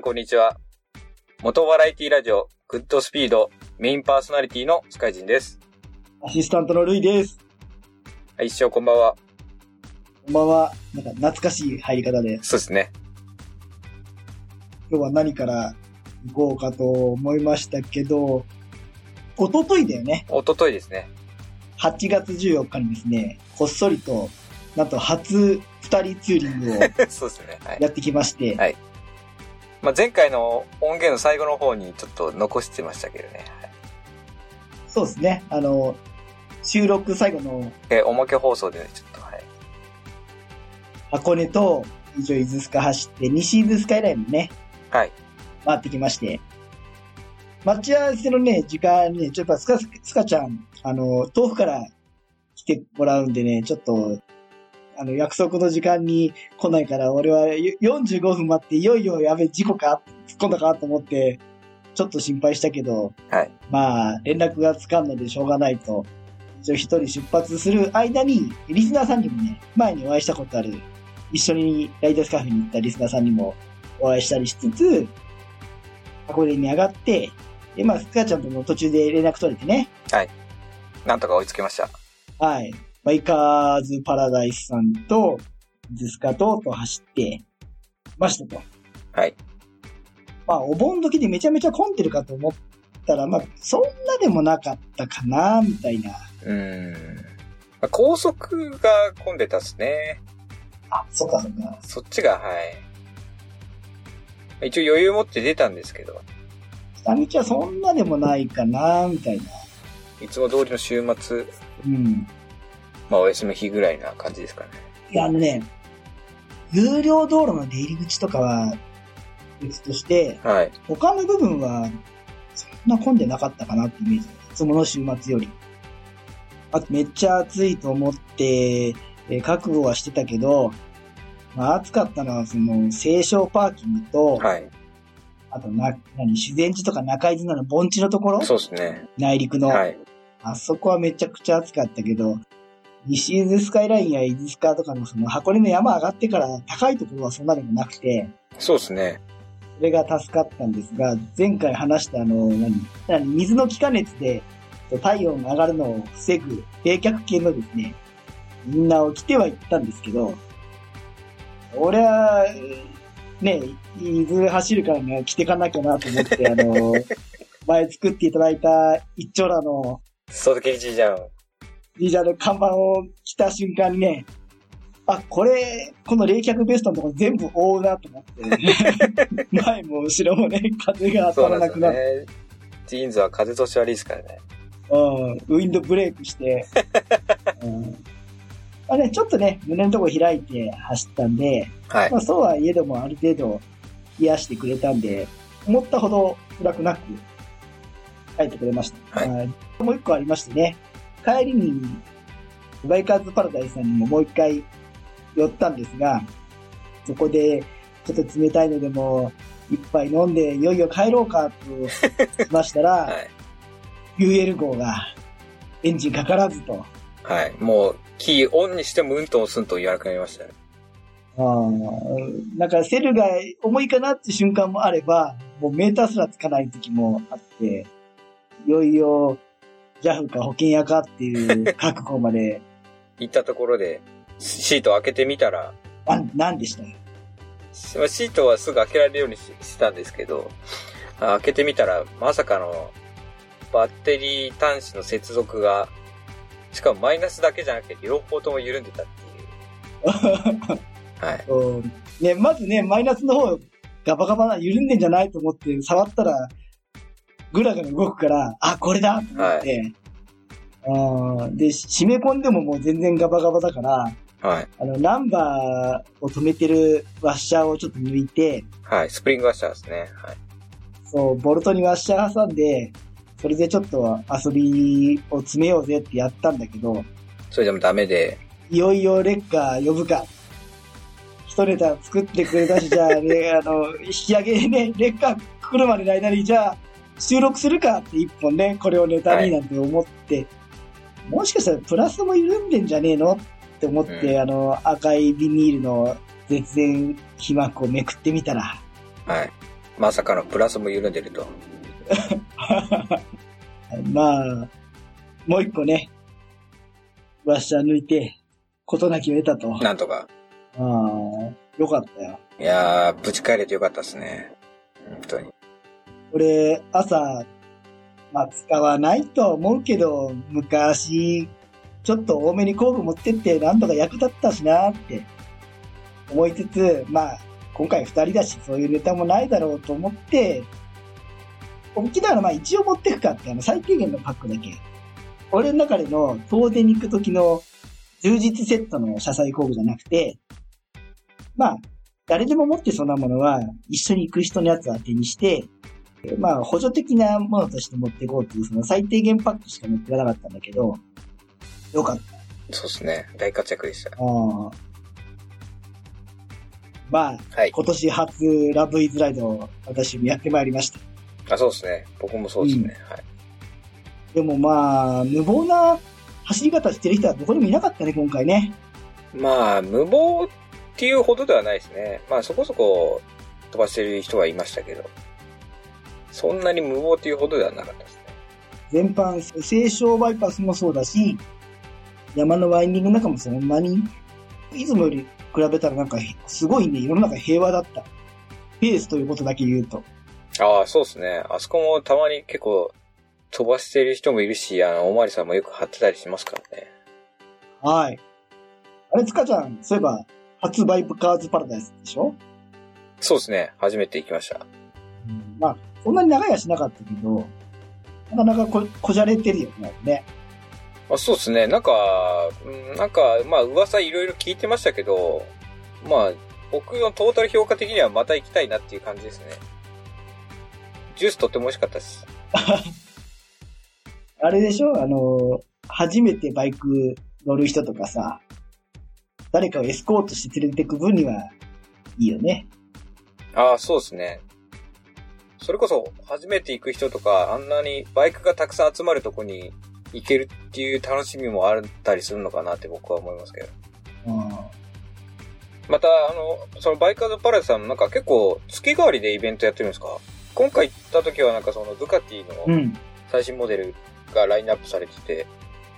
んこんにちは。元バラエティラジオ、グッドスピード、メインパーソナリティのスカイジンです。アシスタントのルイです。はい、一生こんばんは。こんばんは。なんか懐かしい入り方で、そうですね。今日は何から行こうかと思いましたけど、一昨日だよね。おとといですね。8月14日にですね、こっそりと、なんと初二人ツーリングを そうですね。はい。やってきまして、はいまあ、前回の音源の最後の方にちょっと残してましたけどね。はいそうですね。あの、収録最後のえーおまけ放送でね、ちょっと、はい。箱根と、以上伊豆スカ走って、西伊豆スカイラインにね、はい。回ってきまして、待ち合わせのね、時間ね、ちょっとやっぱスカ、スカちゃん、あの、遠くから来てもらうんでね、ちょっと、あの、約束の時間に来ないから、俺はよ45分待って、いよいよやべ、事故か突っ込んだかと思って、ちょっと心配したけど、はい。まあ、連絡がつかんのでしょうがないと、一応一人出発する間に、リスナーさんにもね、前にお会いしたことある、一緒にライダースカフェに行ったリスナーさんにもお会いしたりしつつ、箱根に上がって、で、まあ、スカちゃんとも途中で連絡取れてね、なんとか追いつけました。はい。バイカーズパラダイスさんと、ズスカと、と走って、ましたと。はい。まあ、お盆時でめちゃめちゃ混んでるかと思ったら、まあ、そんなでもなかったかな、みたいな。うーん。まあ高速が混んでたっすね。あ、そっかそっか。そっちが、はい。一応余裕持って出たんですけど、下道はそんなでもないかな、みたいな。いつも通りの週末、うん。まあお休み日ぐらいな感じですかね。いや、あのね、有料道路の出入り口とかは別として、はい。他の部分はそんな混んでなかったかなってイメージ。いつもの週末より。あとめっちゃ暑いと思って、えー覚悟はしてたけど、まあ暑かったのはその、清少パーキングと、はい。あとな、何、修善寺とか中井寺の盆地のところ？そうですね。内陸の。はい。あそこはめちゃくちゃ暑かったけど、西伊豆スカイラインや伊豆スカとかのその箱根の山上がってから高いところはそんなでもなくて、そうですね。それが助かったんですが、前回話したあの、何、何水の気化熱で体温が上がるのを防ぐ冷却系のですね、みんなを着てはいったんですけど、俺は、ね、伊豆走るからね、着てかなきゃなと思って、あの、前作っていただいた一丁羅のソードケージじゃん。リージャーの看板を着た瞬間にね、あ、これ、この冷却ベストのところ全部覆うなと思って、前も後ろもね、風が当たらなくなって、ね。ジーンズは風通し悪いですからね。うん、ウィンドブレークして、うんまあね、ちょっとね、胸のところ開いて走ったんで、はいま。あそうはいえどもある程度癒してくれたんで、思ったほど辛くなく帰ってくれました。はいあもう一個ありましてね、帰りにバイカーズパラダイスさんにももう一回寄ったんですが、そこでちょっと冷たいのでも一杯飲んでいよいよ帰ろうかとしましたら、はい。UL 号がエンジンかからずと、はい。もう、キーオンにしてもうんと押すんと言わなくなりましたね。あーなんかセルが重いかなって瞬間もあれば、もうメーターすらつかない時もあって、いよいよ JAF か保険屋かっていう覚悟まで、行ったところで、シートを開けてみたら、なん、なんでした？まあシートはすぐ開けられるようにししたんですけど、あ開けてみたら、まさかの、バッテリー端子の接続が、しかもマイナスだけじゃなくて両方とも緩んでたっていう。はい。うんね、まずね、マイナスの方ガバガバな緩んでんじゃないと思って触ったら、グラグラ動くから、あ、これだと思って、あーで、締め込んでももう全然ガバガバだから、はい。あの、ナンバーを止めてるワッシャーをちょっと抜いて、はい。スプリングワッシャーですね。はい。そう、ボルトにワッシャー挟んで、それでちょっと遊びを詰めようぜってやったんだけど、それでもダメで、いよいよレッカー呼ぶか。一ネタ作ってくれたし、じゃあ、ね、あの、引き上げね、レッカー来るまでの間に、じゃあ、収録するかって一本ね、これをネタになんて思って、もしかしたらプラスも緩んでんじゃねえのって思って、うんあの、赤いビニールの絶縁被膜をめくってみたら、はい。まさかのプラスも緩んでると。まあ、もう一個ね、ワッシャー抜いて、ことなきを得たと。あなんとか。あ、よかったよ。いやー、ぶち帰れてよかったですね。本当に。俺、朝、まあ使わないとは思うけど、昔、ちょっと多めに工具持ってってなんとか役立ったしなって思いつつ、まあ、今回二人だし、そういうネタもないだろうと思って、大きなのまあ一応持ってくかって、あの、最低限のパックだけ。俺の中での遠出に行く時の充実セットの車載工具じゃなくて、まあ、誰でも持ってそうなものは一緒に行く人のやつは手にして、まあ、補助的なものとして持っていこうっていう、その最低限パックしか持っていかなかったんだけど、よかった。そうですね。大活躍でした。ああ。まあ、はい。今年初ラブイズライドを私もやってまいりました。あ、そうですね。僕もそうですね。はい。でもまあ、無謀な走り方してる人はどこにもいなかったね、今回ね。まあ、無謀っていうほどではないですね。まあ、そこそこ飛ばしてる人はいましたけど、そんなに無謀っていうほどではなかったですね。全般、清少バイパスもそうだし、山のワインディングの中もそんなに、いつもより比べたらなんか、すごいね、世の中平和だった。ペースということだけ言うと。ああ、そうですね。あそこもたまに結構飛ばしてる人もいるし、あの、おまわりさんもよく貼ってたりしますからね。はい。あれ、つかちゃん、そういえば、初バイプカーズパラダイスでしょ？そうですね。初めて行きました。まあ、そんなに長いはしなかったけど、なかなかここじゃれてるよね。ねあそうですね。なんか、うんなんか、まあ、噂いろいろ聞いてましたけど、まあ、僕のトータル評価的にはまた行きたいなっていう感じですね。ジュースとっても美味しかったです。あれでしょ？あの、初めてバイク乗る人とかさ、誰かをエスコートして連れてく分にはいいよね。ああ、そうですね。それこそ、初めて行く人とか、あんなにバイクがたくさん集まるとこに行けるっていう楽しみもあったりするのかなって僕は思いますけど。うん。また、あの、そのバイカーズパラダイスさんもなんか結構月替わりでイベントやってるんですか？今回行った時はなんかそのドゥカティのうん。最新モデルがラインナップされてて、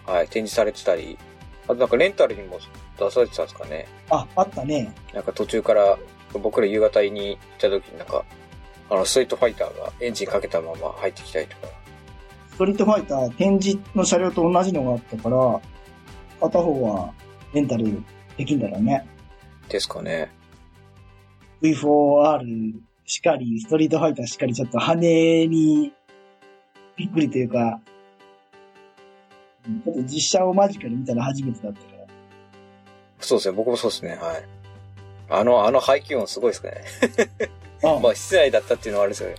はい、展示されてたり、あとなんかレンタルにも出されてたんですかね？あ、あったね。なんか途中から僕ら夕方に行った時になんか、あの、ストリートファイターがエンジンかけたまま入ってきたりとか。ストリートファイター展示の車両と同じのがあったから、片方はレンタルできんだろうね。ですかね。V4R しかり、ストリートファイターしかり、ちょっと羽にびっくりというか、うんちょっと実写を間近に見たの初めてだったから。そうですね、僕もそうですね、はい。あの、あの排気音すごいですかね。あ、まあ、室内だったっていうのはあれですよね。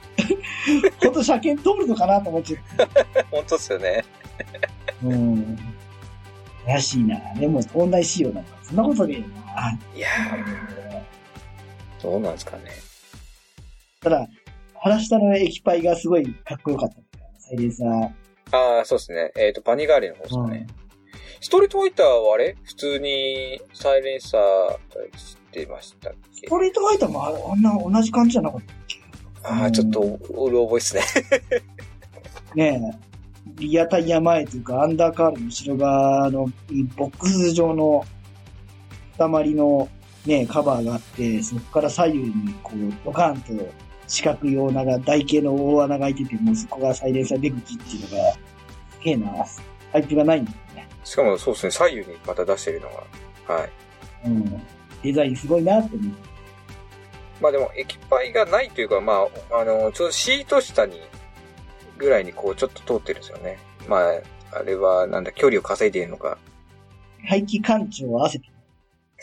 ほんと車検通るのかなと思っちゃった。本当ですよね。うん。怪しいな。でも、問題仕様なんか、そんなことねえよな。いやー、どうなんですかね。ただ、原下の液パイがすごいかっこよかった。サイレンサー。ああ、そうですね。えっ、と、パニガーレの方ですかね。ストリートファイターはあれ？普通にサイレンサーしてましたっけストリートファイターもああんな同じ感じじゃなかったっけああ、ちょっと、うる覚えですね。ねえ、リアタイヤ前というか、アンダーカールの後ろ側のボックス状の塊のね、カバーがあって、そこから左右にこう、ドカーンと四角い大穴が、台形の大穴が開いてて、もうそこがサイレンサー出口っていうのが、すげえな、パイプがないんだよね。しかもそうですね、左右にまた出してるのが。はい。うん。デザインすごいなって思う。まあでも、液パイがないというか、まあ、あの、ちょうどシート下に、ぐらいにこう、ちょっと通ってるんですよね。まあ、あれは、なんだ、距離を稼いでいるのか。排気感知を合わせて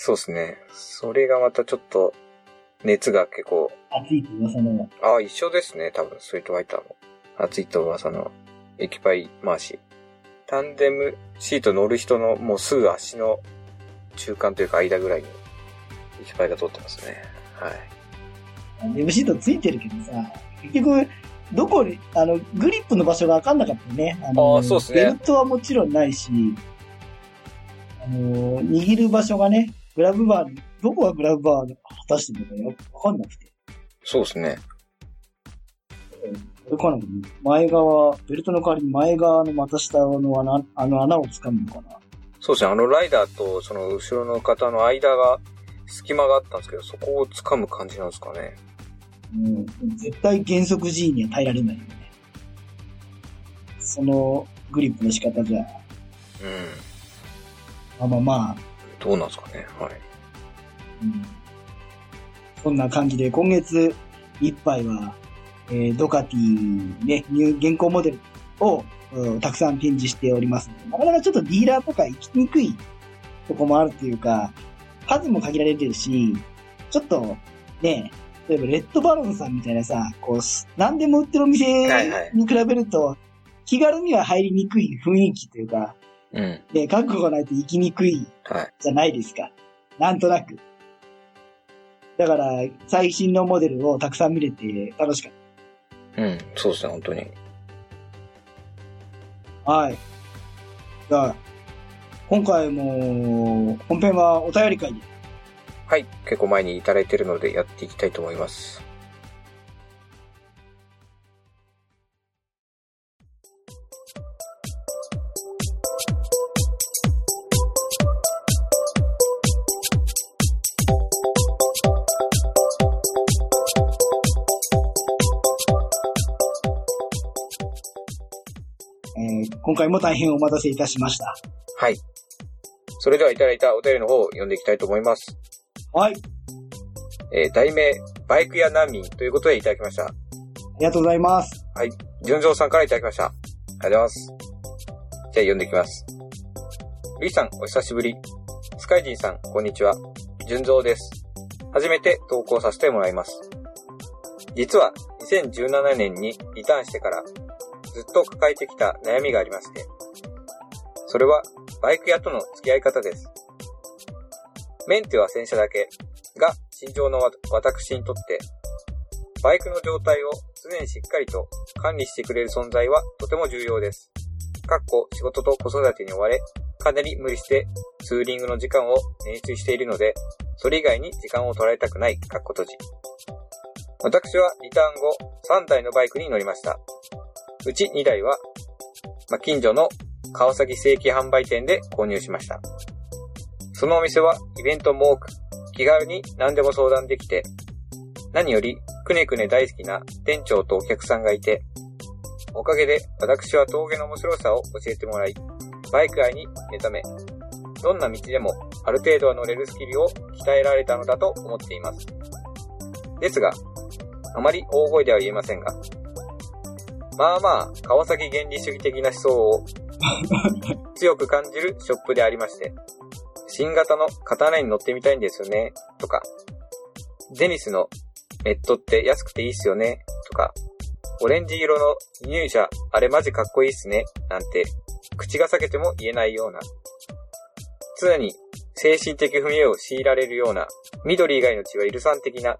そうですね。それがまたちょっと、熱が結構、熱いと噂の、ああ、一緒ですね、多分、ストリートファイターも。熱いと噂の、液パイ回し。タンデムシート乗る人の、もうすぐ足の中間というか間ぐらいに、液パイが通ってますね。はい。ウェブシートついてるけどさ、結局、どこに、あの、グリップの場所がわかんなかったね。あのあーそうっすねベルトはもちろんないし、あの、握る場所がね、グラブバーに、どこがグラブバーを果たしてるのかよくわかんなくて。そうですね。これかな前側、ベルトの代わりに前側の股下の穴、あの穴を掴むのかなそうですね。あのライダーとその後ろの方の間が、隙間があったんですけど、そこを掴む感じなんですかね。もう、絶対減速 G には耐えられないよね。そのグリップの仕方じゃ、うん。まあまあまあ、どうなんですかね。はい。うん、そんな感じで、今月いっぱいは、えー、ドカティね、ニュー現行モデルを、うんたくさん展示しております。なかなかちょっとディーラーとか行きにくいとこもあるというか、数も限られてるし、ちょっと、ね、例えばレッドバロンさんみたいなさ、こうす、何でも売ってるお店はいはいに比べると、気軽には入りにくい雰囲気というか、うん。ね、覚悟がないと行きにくいはい。じゃないですか。なんとなく。だから、最新のモデルをたくさん見れて楽しかっうん。そうですね、本当に。た。はい。じゃあ、今回も、本編はお便り会で。はい。結構前にいただいてるのでやっていきたいと思います。えー今回も大変お待たせいたしました。はい。それではいただいたお便りの方を読んでいきたいと思います。はい。えー題名、バイク屋難民ということでいただきました。ありがとうございます。はい。純蔵さんからいただきました。ありがとうございます。じゃあ読んでいきます。ルイさん、お久しぶり。スカイジンさん、こんにちは。純蔵です。初めて投稿させてもらいます。実は、2017年にリターンしてから、ずっと抱えてきた悩みがありまして、それは、バイク屋との付き合い方です。メンテは洗車だけが、心情の私にとって、バイクの状態を常にしっかりと管理してくれる存在はとても重要です。かっこ仕事と子育てに追われ、かなり無理してツーリングの時間を捻出しているので、それ以外に時間を取られたくない、かっこ閉じ。私はリターン後3台のバイクに乗りました。うち2台は、まあ、近所の川崎正規販売店で購入しました。そのお店はイベントも多く、気軽に何でも相談できて、何よりくねくね大好きな店長とお客さんがいて、おかげで私は峠の面白さを教えてもらい、バイク愛に目覚め、どんな道でもある程度は乗れるスキルを鍛えられたのだと思っています。ですが、あまり大声では言えませんが、まあまあ、川崎原理主義的な思想を強く感じるショップでありまして、新型の刀に乗ってみたいんですよね、とか、デニスのメットって安くていいっすよね、とか、オレンジ色の輸入車、あれマジかっこいいっすね、なんて、口が裂けても言えないような、常に精神的不明を強いられるような、緑以外の血は許さん的な、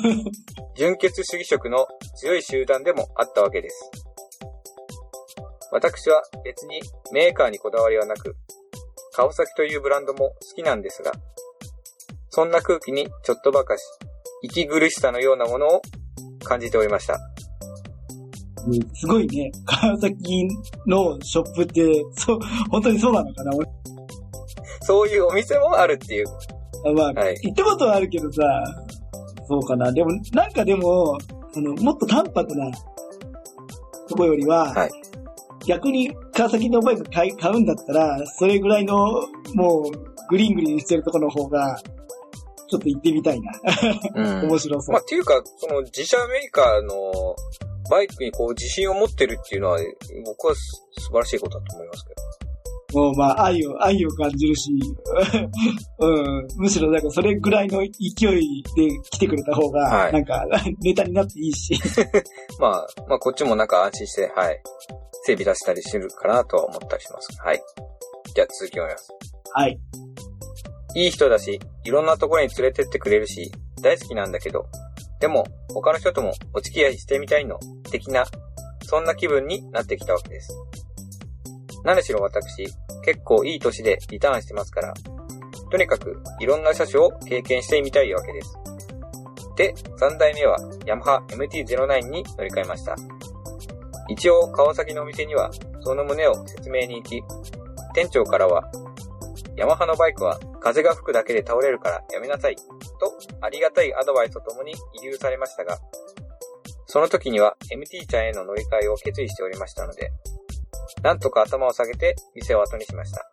純血主義色の強い集団でもあったわけです。私は別にメーカーにこだわりはなく、川崎というブランドも好きなんですが、そんな空気にちょっとばかし、息苦しさのようなものを感じておりました。うんすごいね。川崎のショップって、そう、本当にそうなのかな俺そういうお店もあるっていう。まあ、はい行ったことはあるけどさ、そうかな。でも、なんかでも、あの、もっと淡白なとこよりは、はい逆に川崎のバイク買い買うんだったら、それぐらいの、もう、グリーングリーンしてるところの方が、ちょっと行ってみたいな。うん。面白そう。まあ、っていうか、その自社メーカーのバイクにこう自信を持ってるっていうのは、僕はす素晴らしいことだと思いますけど。もう、まあ、愛を、愛を感じるし、うん、むしろなんかそれぐらいの勢いで来てくれた方が、はいなんか、ネタになっていいし。まあ、まあ、こっちもなんか安心して、はい。整備出したりしてるかなとは思ったりします。はい。じゃあ続きます。はい。いい人だし、いろんなところに連れてってくれるし、大好きなんだけど、でも、他の人ともお付き合いしてみたいの、的な、そんな気分になってきたわけです。何しろ私、結構いい年でリターンしてますから、とにかくいろんな車種を経験してみたいわけです。で、3代目はヤマハ MT-09 に乗り換えました。一応、川崎のお店には、その旨を説明に行き、店長からは、ヤマハのバイクは風が吹くだけで倒れるからやめなさい、とありがたいアドバイスとともに遺留されましたが、その時には MT ちゃんへの乗り換えを決意しておりましたので、なんとか頭を下げて店を後にしました。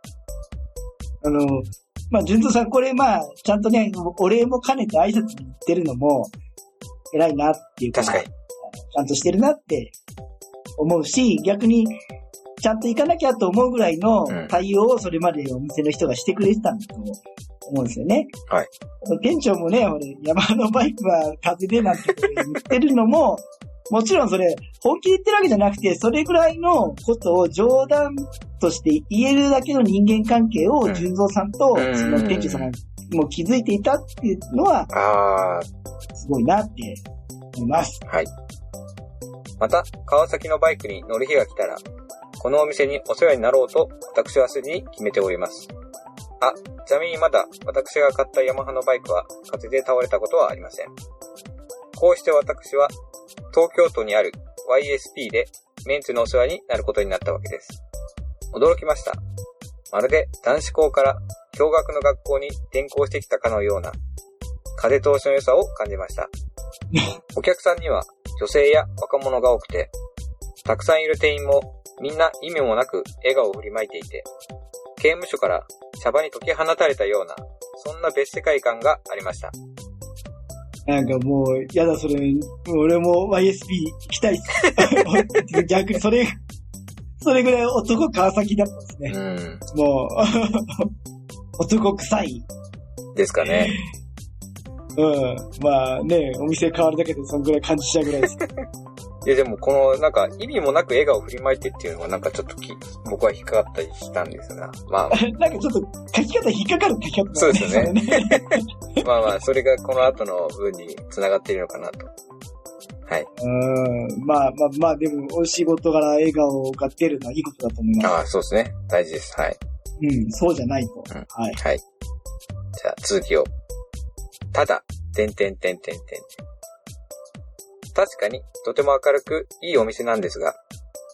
あの、まあ、純三さん、これまあ、ちゃんとね、お礼も兼ねて挨拶に行ってるのも、偉いなっていうか、確かに。ちゃんとしてるなって思うし、逆に、ちゃんと行かなきゃと思うぐらいのうん対応をそれまでお店の人がしてくれてたんだと思うんですよね。はい。店長もね、俺、山のバイクは風でなんて言ってるのも、もちろんそれ、本気で言ってるわけじゃなくて、それぐらいのことを冗談として言えるだけの人間関係をうん純三さんと、うんその店長様も気づいていたっていうのは、あすごいなって思います。ー、はい。また、川崎のバイクに乗る日が来たら、このお店にお世話になろうと、私はすでに決めております。あ、ちなみにまだ、私が買ったヤマハのバイクは、風で倒れたことはありません。こうして私は、東京都にある YSP でメンツのお世話になることになったわけです。驚きました。まるで男子校から共学の学校に転校してきたかのような風通しの良さを感じました。お客さんには女性や若者が多くて、たくさんいる店員もみんな意味もなく笑顔を振りまいていて、刑務所からシャバに解き放たれたような、そんな別世界観がありました。なんかもう、やだ、それ、俺も YSP 行きたいっす。逆にそれ、それぐらい男川崎だったんですね。うん。もう、男臭い。ですかね。うん。まあね、お店変わるだけでそんぐらい感じちゃうぐらいです。いやでもこのなんか意味もなく笑顔を振りまいてっていうのがなんかちょっとき僕は引っかかったりしたんですが、まあ なんかちょっっと書き方引っかかる書き方そうですよね ね。まあまあそれがこの後の文に繋がっているのかなと。はい。うん。まあまあまあ、でも、お仕事から笑顔が出るのはいいことだと思います。ああ、そうですね。大事です。はい。うん、そうじゃないと。うんはい。はい。じゃあ続きを。ただ、てんてんてんてんてん。確かに、とても明るくいいお店なんですが、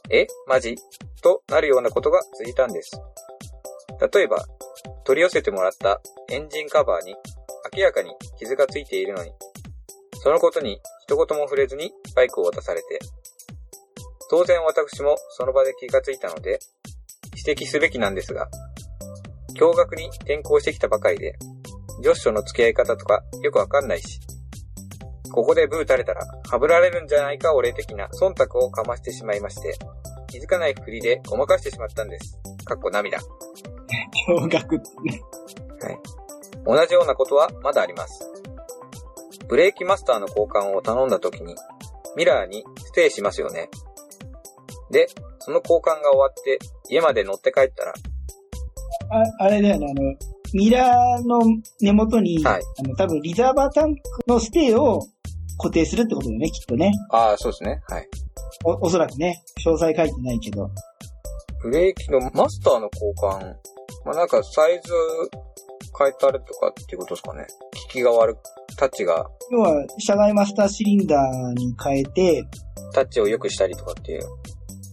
えマジ？となるようなことが続いたんです。例えば、取り寄せてもらったエンジンカバーに明らかに傷がついているのに、そのことに一言も触れずにバイクを渡されて、当然私もその場で気がついたので、指摘すべきなんですが、驚愕に転校してきたばかりで、女子との付き合い方とかよくわかんないし、ここでブー垂れたら、はぶられるんじゃないか俺的な忖度をかましてしまいまして、気づかないふりでごまかしてしまったんです。かっこ涙。驚愕ってね。同じようなことはまだあります。ブレーキマスターの交換を頼んだ時に、ミラーにステイしますよね。で、その交換が終わって家まで乗って帰ったら、ああれだよね、あの、ミラーの根元に、はいあの、多分リザーバータンクのステイを固定するってことだよね、きっとね。ああ、そうですね。はい。お、おそらくね。詳細書いてないけど。ブレーキのマスターの交換、まあ、なんかサイズ変えたりとかっていうことですかね。効きが悪く、タッチが、要は、車外マスターシリンダーに変えて、タッチを良くしたりとかっていう、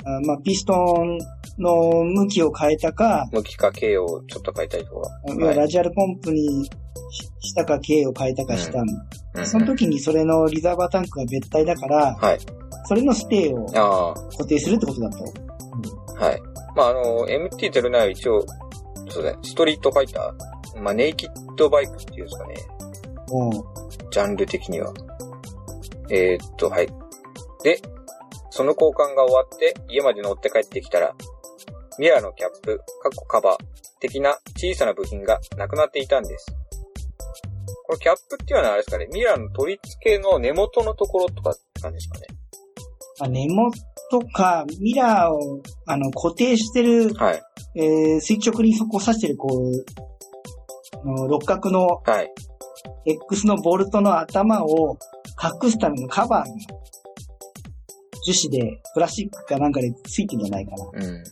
あまあ、ピストンの向きを変えたか、向きか形をちょっと変えたりとか。要はラジアルポンプにししたか、径を変えたかしたの。うんその時にそれのリザーバータンクが別体だから、はい。それのステイをあ固定するってことだと。あ、はい。まあ、あの、MT-09 は一応、そうだね、ストリートファイター、まあ、ネイキッドバイクっていうんですかね。うん。ジャンル的には。えー、っと、はい。で、その交換が終わって家まで乗って帰ってきたら、ミラーのキャップ、カッコカバー的な小さな部品がなくなっていたんです。このキャップっていうのはあれですかね、ミラーの取り付けの根元のところとかって感じですかね。まあ、根元か、ミラーを、あの、固定してる、はい。えー、垂直にそこを刺してる、こう、あの六角のはい。X のボルトの頭を隠すためのカバーが、樹脂で、プラスチックかなんかでついてんじゃないかな。うん。う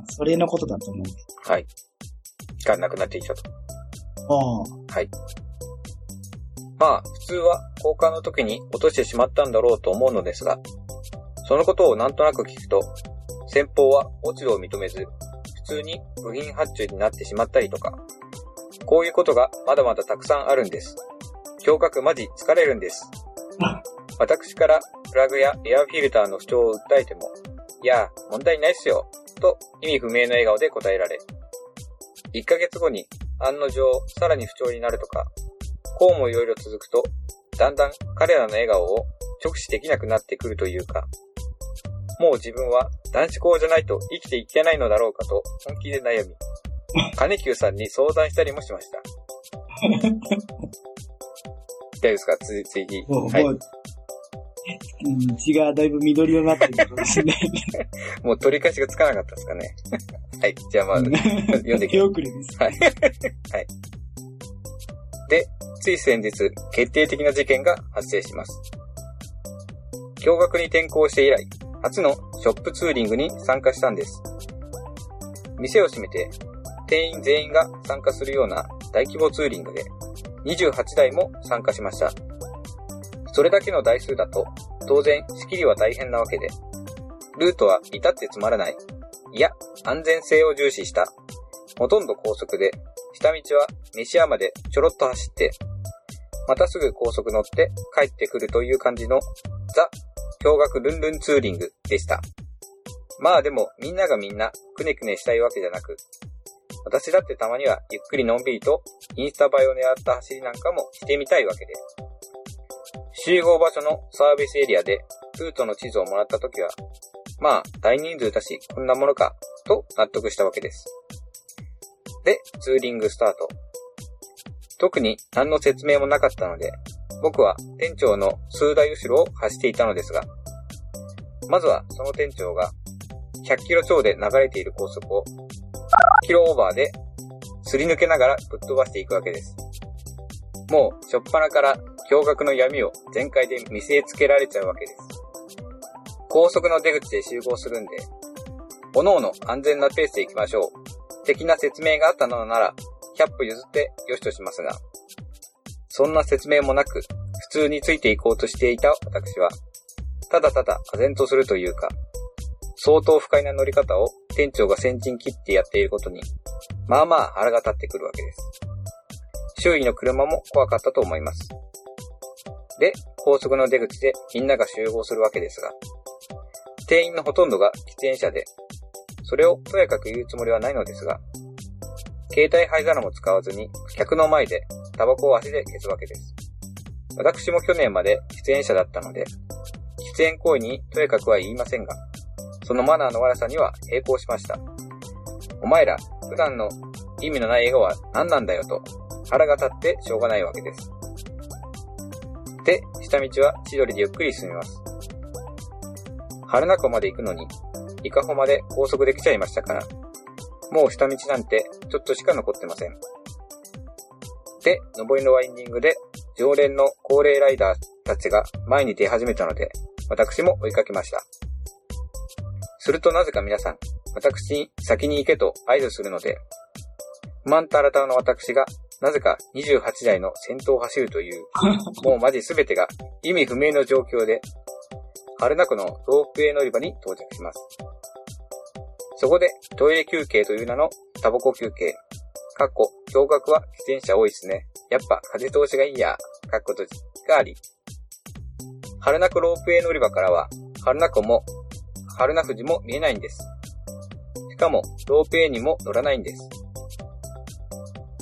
ん、それのことだと思うんで。はい。がなくなっていたと。はい。まあ、普通は交換の時に落としてしまったんだろうと思うのですが、そのことをなんとなく聞くと、先方は落ち度を認めず、普通に部品発注になってしまったりとか、こういうことがまだまだたくさんあるんです。驚愕マジ疲れるんです。私からプラグやエアフィルターの不調を訴えても、いや、問題ないっすよ、と意味不明の笑顔で答えられ、1ヶ月後に案の定さらに不調になるとか、こうもいろいろ続くと、だんだん彼らの笑顔を直視できなくなってくるというか、もう自分は男子校じゃないと生きていけないのだろうかと本気で悩み、金久さんに相談したりもしました。大丈夫ですか？つ次。もう、はい、血がだいぶ緑色になってるかもしれない。もう取り返しがつかなかったですかね。はい。じゃあまず、読んでいきます。手遅れです。はい。はい。で、つい先日、決定的な事件が発生します。驚愕に転校して以来、初のショップツーリングに参加したんです。店を閉めて、店員全員が参加するような大規模ツーリングで、28台も参加しました。それだけの台数だと、当然仕切りは大変なわけで、ルートは至ってつまらない。いや、安全性を重視した。ほとんど高速で、下道は飯屋までちょろっと走って、またすぐ高速乗って帰ってくるという感じのザ・驚愕ルンルンツーリングでした。まあでもみんながみんなくねくねしたいわけじゃなく、私だってたまにはゆっくりのんびりとインスタ映えを狙った走りなんかもしてみたいわけです。集合場所のサービスエリアでルートの地図をもらった時は、まあ大人数だしこんなものかと納得したわけです。で、ツーリングスタート。特に何の説明もなかったので、僕は店長の数台後ろを走っていたのですが、まずはその店長が100キロ超で流れている高速をキロオーバーですり抜けながらぶっ飛ばしていくわけです。もう、しょっぱなから驚愕の闇を全開で見せつけられちゃうわけです。高速の出口で集合するんで、各々安全なペースで行きましょう。的な説明があったのなら、100歩譲ってよしとしますが、そんな説明もなく、普通についていこうとしていた私は、ただただ唖然とするというか、相当不快な乗り方を店長が先陣切ってやっていることに、まあまあ腹が立ってくるわけです。周囲の車も怖かったと思います。で、高速の出口でみんなが集合するわけですが、店員のほとんどが喫煙者で、それをとやかく言うつもりはないのですが、携帯灰皿も使わずに客の前でタバコを足で消すわけです。私も去年まで喫煙者だったので、喫煙行為にとやかくは言いませんが、そのマナーの悪さには並行しました。お前ら、普段の意味のない笑顔は何なんだよと、腹が立ってしょうがないわけです。で、下道は千鳥でゆっくり進みます。春中まで行くのに、伊香保まで高速で来ちゃいましたから、もう下道なんてちょっとしか残ってません。で、上りのワインディングで常連の高齢ライダーたちが前に出始めたので、私も追いかけました。するとなぜか皆さん、私に先に行けと合図するので、不満と新たの私が、なぜか28台の先頭を走るという、もうマジ全てが意味不明の状況で、春名湖のロープウェイ乗り場に到着します。そこでトイレ休憩という名のタバコ休憩、かっこ、驚愕は自転車多いっすね。やっぱ風通しがいいや、かっことじがあり。春名湖ロープウェイ乗り場からは、春名湖も、春名富士も見えないんです。しかも、ロープウェイにも乗らないんです。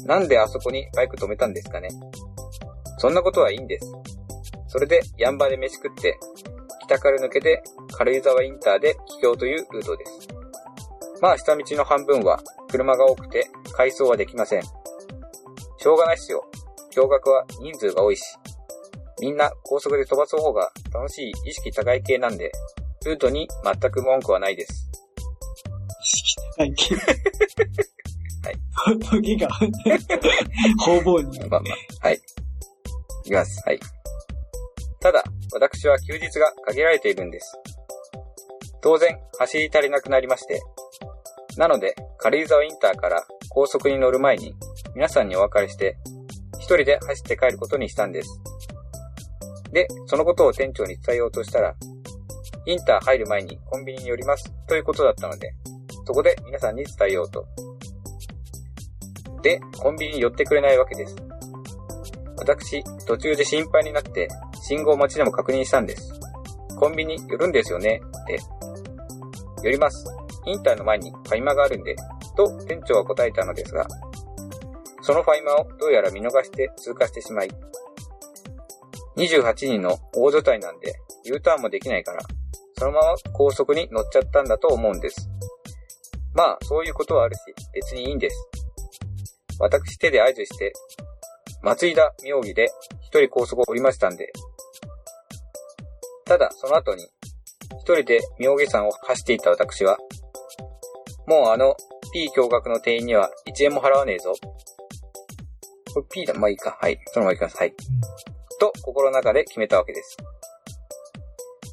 なんであそこにバイク止めたんですかね？そんなことはいいんです。それで、ヤンバで飯食って、北から抜けて、軽井沢インターで帰郷というルートです。まあ、下道の半分は車が多くて、改装はできません。しょうがないっすよ。驚愕は人数が多いし。みんな高速で飛ばす方が楽しい意識高い系なんで、ルートに全く文句はないです。意識高い系はい。トゲが、方々に。まあまあ、はい。いきます。はい。ただ、私は休日が限られているんです。当然、走り足りなくなりまして、なので、軽井沢インターから高速に乗る前に、皆さんにお別れして、一人で走って帰ることにしたんです。で、そのことを店長に伝えようとしたら、インター入る前にコンビニに寄りますということだったので、そこで皆さんに伝えようと。で、コンビニに寄ってくれないわけです。私、途中で心配になって、信号待ちでも確認したんです。コンビニ寄るんですよね？って。寄ります。インターの前にファイマがあるんで、と店長は答えたのですが、そのファイマをどうやら見逃して通過してしまい、28人の大所帯なんで U ターンもできないから、そのまま高速に乗っちゃったんだと思うんです。まあ、そういうことはあるし、別にいいんです。私手で合図して、松井田妙義で一人高速を降りましたんで、ただ、その後に、一人で妙義山を走っていた私は、もうあの P 驚愕の店員には1円も払わねえぞ。これ P だ、まあいいか。はい。そのまま行きます。はい。と、心の中で決めたわけです。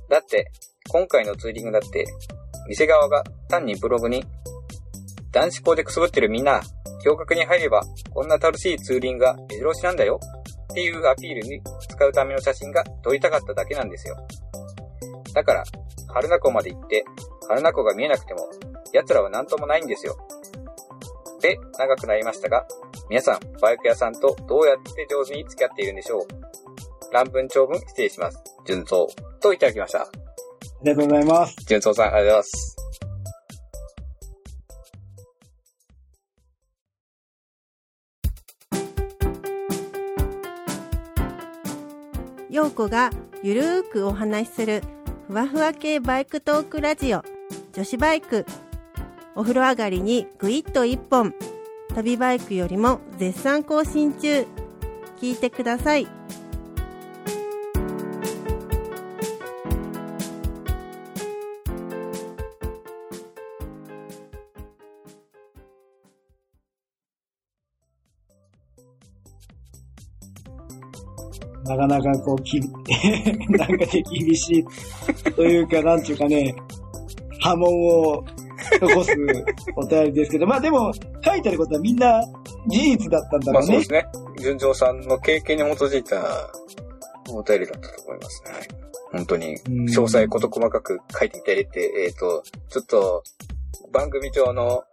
だって、今回のツーリングだって、店側が単にブログに、男子校でくすぶってるみんな、驚愕に入れば、こんな楽しいツーリングが目白押しなんだよ。っていうアピールに使うための写真が撮りたかっただけなんですよ。だから、春名湖まで行って、春名湖が見えなくても、奴らは何ともないんですよ。で、長くなりましたが、皆さん、バイク屋さんとどうやって上手に付き合っているんでしょう？乱文長文失礼します。純蔵といただきました。ありがとうございます。純蔵さん、ありがとうございます。陽子がゆるーくお話しするふわふわ系バイクトークラジオ。女子バイクお風呂上がりにぐいっと一本。旅バイクよりも絶賛更新中。聞いてください。なかなかこう、き、なんか手厳しいというか、なんていうかね、波紋を残すお便りですけど、まあでも、書いてあることはみんな事実だったんだろうねまあそうで。すね。純蔵さんの経験に基づいたお便りだったと思いますね。はい。本当に、うん詳細事細かく書いていただいて、えっ、と、ちょっと、番組上の、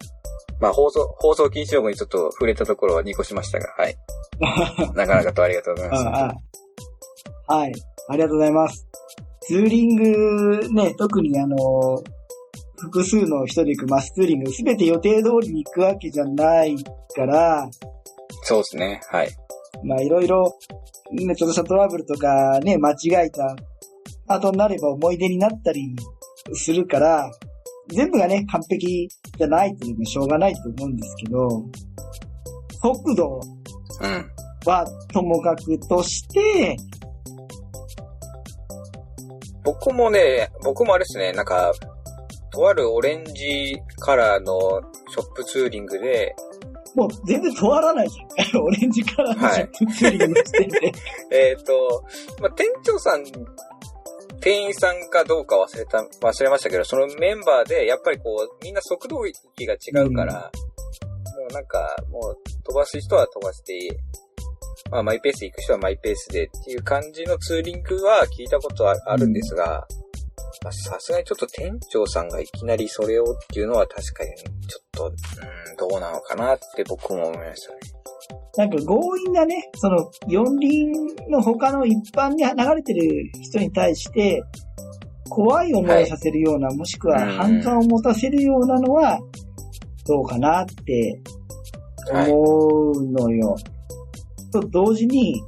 まあ放送、放送禁止用語にちょっと触れたところは2個しましたが、はい。なかなかとありがとうございます。はい。ありがとうございます。ツーリングね、特にあの、複数の人で行くマスツーリング、すべて予定通りに行くわけじゃないから、そうですね。はい。まあいろいろ、ね、ちょっとしたトラブルとかね、間違えた後になれば思い出になったりするから、全部がね、完璧じゃないというのはしょうがないと思うんですけど、速度うん。はともかくとして、僕もね、僕もあれですね、なんか、とあるオレンジカラーのショップツーリングで、もう全然止まらないじゃん。オレンジカラーのショップツーリングの時点で。えっ、と、まあ、店長さん、店員さんかどうか忘れた、忘れましたけど、そのメンバーで、やっぱりこう、みんな速度域が違うから、もうなんか、もう飛ばす人は飛ばして、まあマイペース行く人はマイペースでっていう感じのツーリングは聞いたことはあるんですが、さすがにちょっと店長さんがいきなりそれをっていうのは確かにちょっと、うん、どうなのかなって僕も思いましたね。なんか強引なね、その四輪の他の一般に流れてる人に対して、怖い思いをさせるような、もしくは反感を持たせるようなのは、どうかなって思うのよ。と同時に、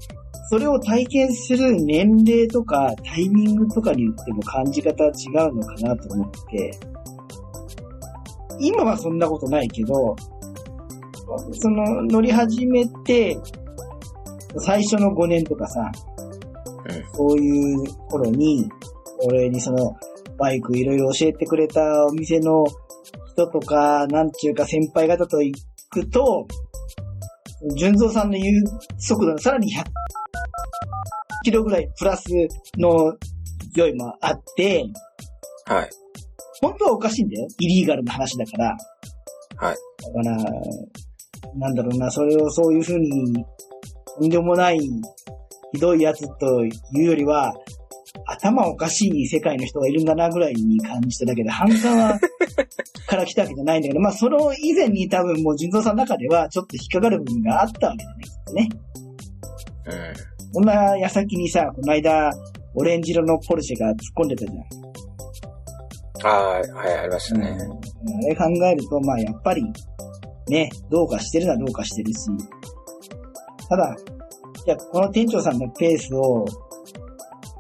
それを体験する年齢とかタイミングとかによっても感じ方は違うのかなと思って、今はそんなことないけど、その乗り始めて、最初の5年とかさ、うんそういう頃に、俺にその、バイクいろいろ教えてくれたお店の人とか、なんちゅうか先輩方と行くと、純蔵さんの言う速度のさらに100キロぐらいプラスの勢いもあって、はい。本当はおかしいんだよ。イリーガルな話だから。はい。だから、なんだろうな、それをそういうふうにとんでもない、ひどいやつというよりは、頭おかしい世界の人がいるんだなぐらいに感じただけで、反感は、から来たわけじゃないんだけど、まあ、その以前に多分もう人造さんの中ではちょっと引っかかる部分があったわけだね、きっとね。うん。こんな矢先にさ、この間、オレンジ色のポルシェが突っ込んでたじゃん。はい、はい、ありましたね。あれ考えると、まあやっぱり、ね、どうかしてるのはどうかしてるし、ただ、いや、この店長さんのペースを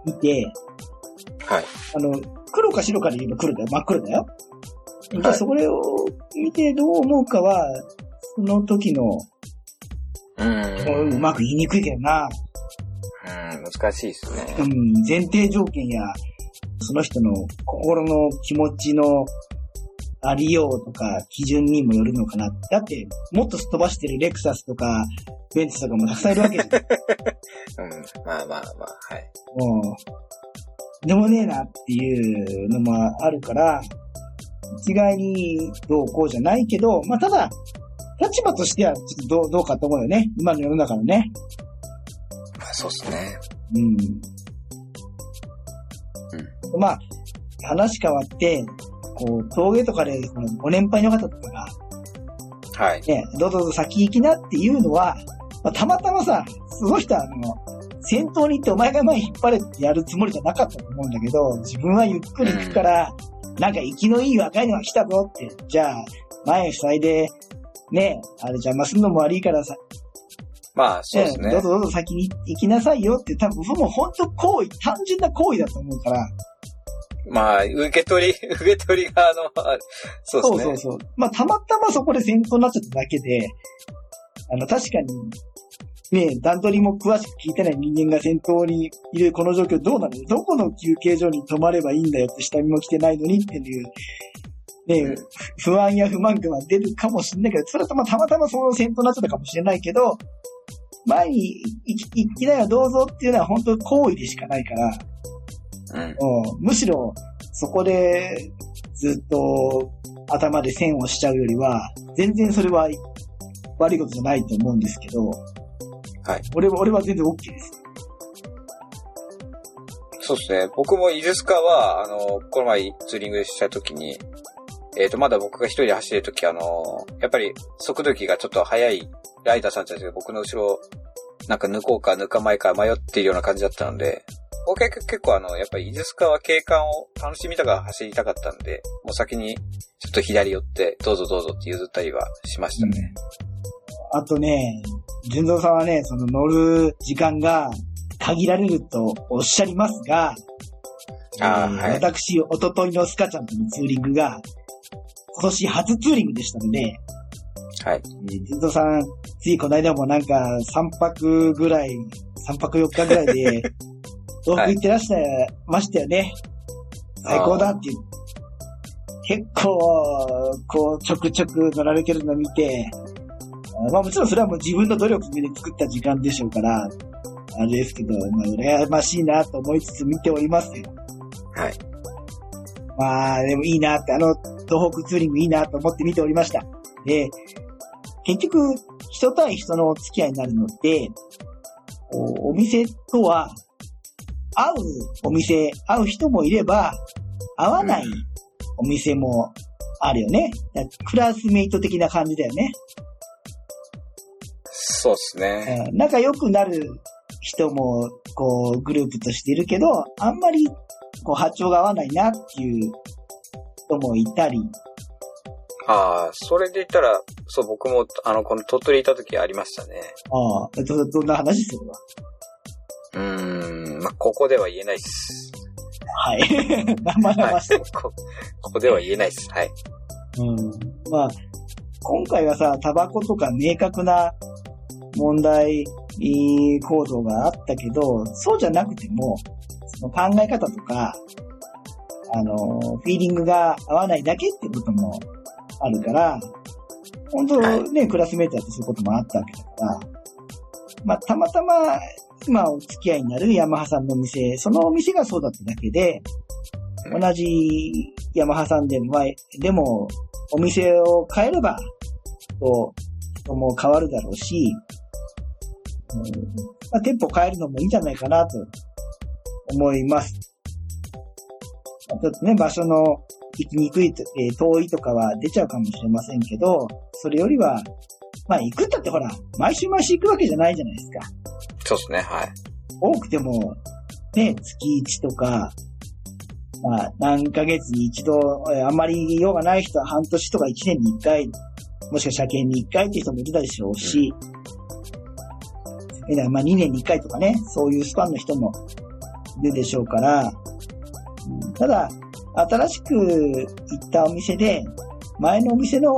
見て、はい。あの、黒か白かで言えば黒だよ。真っ黒だよ。じゃあはいそれを見てどう思うかは、その時の、うん。うまく言いにくいけどな、うん、難しいですね。うん、前提条件や、その人の心の気持ちのありようとか基準にもよるのかな。だって、もっとすっ飛ばしてるレクサスとか、ベンツとかもたくさんいるわけじゃん。うん。まあまあまあ、はい。もう、でもねえなっていうのもあるから、一概にどうこうじゃないけど、まあただ、立場としてはちょっとどうどうかと思うよね。今の世の中のね。まあ、そうですね。うん。まあ、話変わって、こう、峠とかで、このご年配の方とかが、はい。ね、どうぞどうぞ先行きなっていうのは、まあ、たまたまさ、すごい人は、あの、先頭に行ってお前が前引っ張れってやるつもりじゃなかったと思うんだけど、自分はゆっくり行くから、なんか生きのいい若いのが来たぞって、じゃあ、前塞いで、ね、あれ邪魔するのも悪いからさ、まあ、そうですねどう。ぞどうぞ先に行きなさいよって、多分、もう本当行為、単純な行為だと思うから、まあ、受け取り、受け取り側の、あそうそうですね。そうそう。まあ、たまたまそこで先頭になっちゃっただけで、あの、確かに、ね段取りも詳しく聞いてない人間が先頭にいるこの状況どうなの？どこの休憩所に泊まればいいんだよって下見も来てないのにっていう、ね、うん不安や不満感は出るかもしれないけど、それはたまたまたまその先頭になっちゃったかもしれないけど、前に行き行きなよどうぞっていうのは本当行為でしかないから、うん。うんむしろ、そこで、ずっと、頭で線をしちゃうよりは、全然それは、悪いことじゃないと思うんですけど、はい。俺は、俺は全然 OK です。そうですね。僕も伊豆スカは、あの、この前ツーリングした時に、えっ、と、まだ僕が一人で走る時、あの、やっぱり速度域がちょっと速いライダーさんたちが僕の後ろ、なんか抜こうか抜かないか迷っているような感じだったので、僕は結構あの、やっぱり伊豆スカは景観を楽しみたから走りたかったんで、もう先にちょっと左寄って、どうぞどうぞって譲ったりはしましたね。あとね、純三さんはね、その乗る時間が限られるとおっしゃりますが、えーあーはい私、おとといのスカちゃんとのツーリングが、今年初ツーリングでしたので、はい。えー、純三さん、ついこの間もなんか3泊ぐらい、3泊4日ぐらいで、遠く行ってらっしゃいましたよね。最高だっていう。結構、こう、ちょくちょく乗られてるの見て、あまあもちろんそれはもう自分の努力で作った時間でしょうから、あれですけど、まあ羨ましいなと思いつつ見ておりますよ。はい。まあ、でもいいなって、あの、東北ツーリングいいなと思って見ておりました。で、結局、人対人のお付き合いになるのって、こうお店とは、会うお店、会う人もいれば、会わないお店もあるよね。クラスメイト的な感じだよね。そうですね。うん仲良くなる人も、こう、グループとしているけど、あんまり、こう、波長が合わないなっていう人もいたり、ああ、それで言ったら、そう、僕も、あの、この鳥取いた時ありましたね。ああ、ど、どんな話するわ。うーん、まあ、ここでは言えないっす。はい。生はい々しい。。こここでは言えないっす。はい。うん。まあ、今回はさ、タバコとか明確な問題行動があったけど、そうじゃなくても、その考え方とか、あの、フィーリングが合わないだけってこともあるから、本当はい。ね、クラスメイトだとそういうこともあったわけだから、まあ、たまたま、今お付き合いになるヤマハさんのお店、そのお店がそうだっただけで、うん。同じヤマハさんでも、まあ、でも、お店を変えれば、こう、人も変わるだろうし、まあ、店舗変えるのもいいんじゃないかなと思います。ちょっとね、場所の行きにくいと、えー遠いとかは出ちゃうかもしれませんけど、それよりは、まあ行くったってほら、毎週毎週行くわけじゃないじゃないですか。そうですね、はい。多くても、ね、月1とか、まあ、何ヶ月に一度、えーあんまり用がない人は半年とか1年に1回、もしくは車検に1回っていう人もいるでしょうし、えーまあ2年に1回とかね、そういうスパンの人もいるでしょうから、うんただ、新しく行ったお店で、前のお店の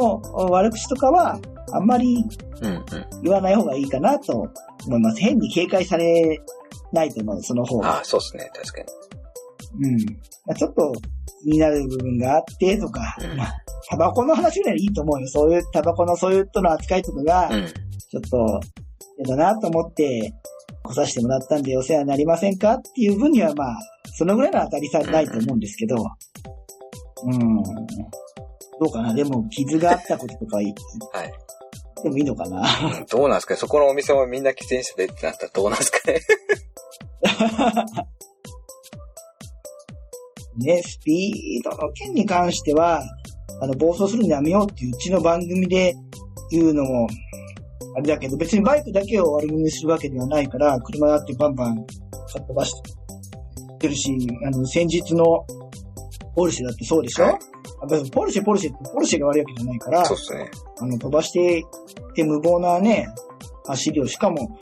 悪口とかは、あんまりうんうん。言わない方がいいかなと思います。変に警戒されないと思う、その方が。ああ、そうですね、確かうん。まあ、ちょっと気になる部分があってとか、うんまあ、タバコの話ぐらいいいと思うよ。そういう、タバコのそういうとの扱いとかが、に。うん。ちょっと、嫌だなと思って、来させてもらったんでお世話になりませんかっていう分にはまあ、そのぐらいの当たりさないと思うんですけど、うん。どうかな？でも、傷があったこととか言はい。ってもいいのかな？うん。どうなんですか？ねそこのお店もみんな喫煙者でってなったらどうなんですかね？ね、スピードの件に関しては、あの、暴走するのやめようっていううちの番組で言うのも、あれだけど、別にバイクだけを悪者にするわけではないから、車だってバンバンかっ飛ばしてるし、あの、先日のポルシェだってそうでしょ、はいポルシェ、ポルシェってポルシェが悪いわけじゃないから、そうですね。あの、飛ばしてって無謀なね、走りを、しかも、